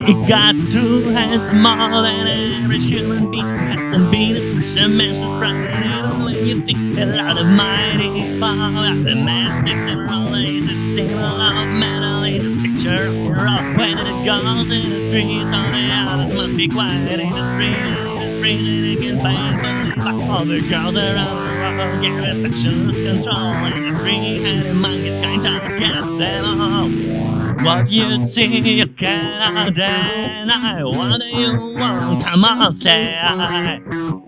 It got two hands more than average human being. Hasn't been such a man's right even when you think a lot of mighty power. The massive several ages, single of metal in this picture of your own. When it goes in the streets, all the others must be quiet in the street. And it is freezing again, painfully. But all the girls around world get affectionless control. And the three-headed monkeys kind of get them all. What you see, you cannot deny. What do you want? Come on, say.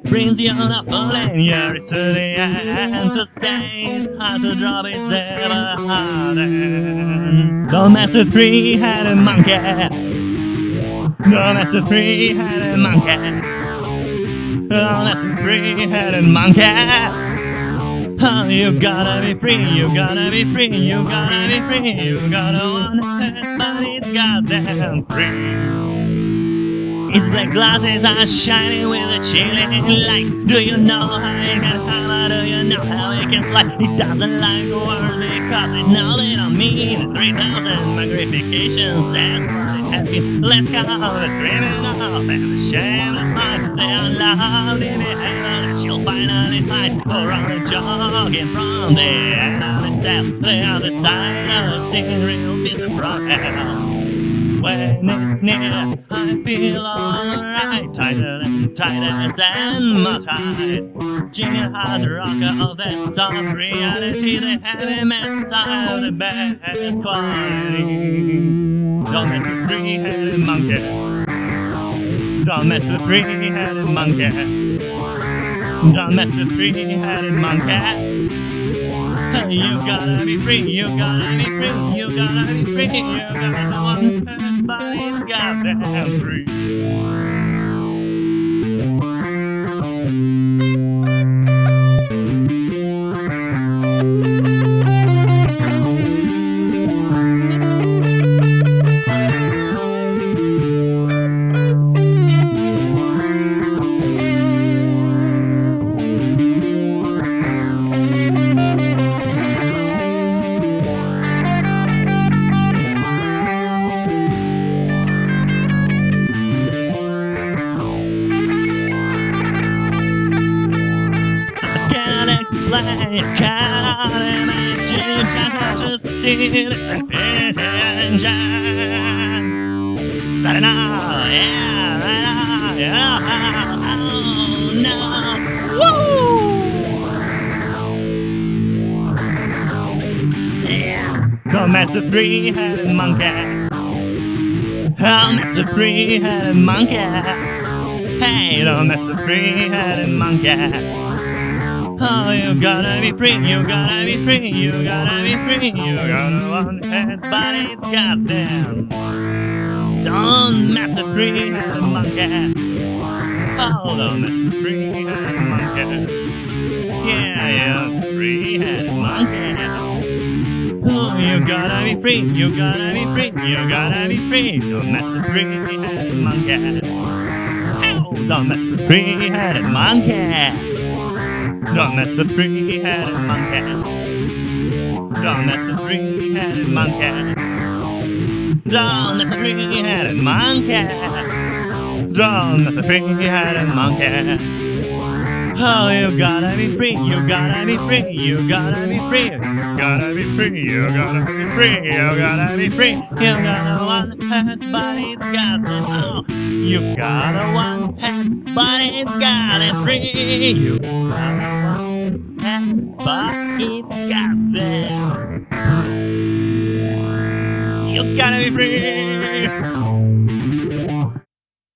Brings you up and you're to the end. To stay hard to drop is ever harder. Don't mess with three-headed monkey. Don't mess with three-headed monkey. Don't mess with three-headed monkey. You gotta be free, you gotta be free, you gotta be free, you gotta want it, but it's goddamn free. His black glasses are shining with a chilling light. Do you know how he can hammer? Do you know how he can slide? He doesn't like words because he knows they don't mean 3,000 magnifications. That's what it been. Let's go, screaming off and the shameless mind. They are loud in she'll finally find. Or on a jogging from the enemy cell. The other side of the scene, real business. When it's near, I feel alright. Tighter and tighter and more tight. Junior hard rocker of that soft reality, the heavy messiah of the best quality. Don't mess with three-headed monkey. Don't mess with three-headed monkey. Don't mess with three-headed monkey. You gotta be free, you gotta be free, you gotta be free, you gotta want everybody's goddamn free. Can't explain, can't imagine, just to see this engine. Saturday night, yeah, yeah, oh no, woo! Yeah, don't mess with three-headed monkey. I'll mess with three-headed monkey. Hey, don't mess with three-headed monkey. Oh, you gotta be free, you gotta be free, you gotta be free, you gotta want it, it's goddamn. Don't mess with three-headed monkey. Oh, don't mess with three-headed monkey. Yeah, yeah, three-headed monkey. Oh, you gotta be free, you gotta be free, you gotta be free. Don't mess with three-headed monkey. Oh, don't mess with three-headed monkey. Don't mess with three-headed monkey. Don't mess with three-headed monkey. Don't mess with three-headed monkey. Don't mess with three-headed monkey. Oh, you gotta be free, you gotta be free, you gotta be free, you gotta be free, you gotta be free, you gotta be free, you gotta one head, but it's got it. Oh, you gotta one head, but it's got it free. You gotta one head, but it's got it. You gotta be free.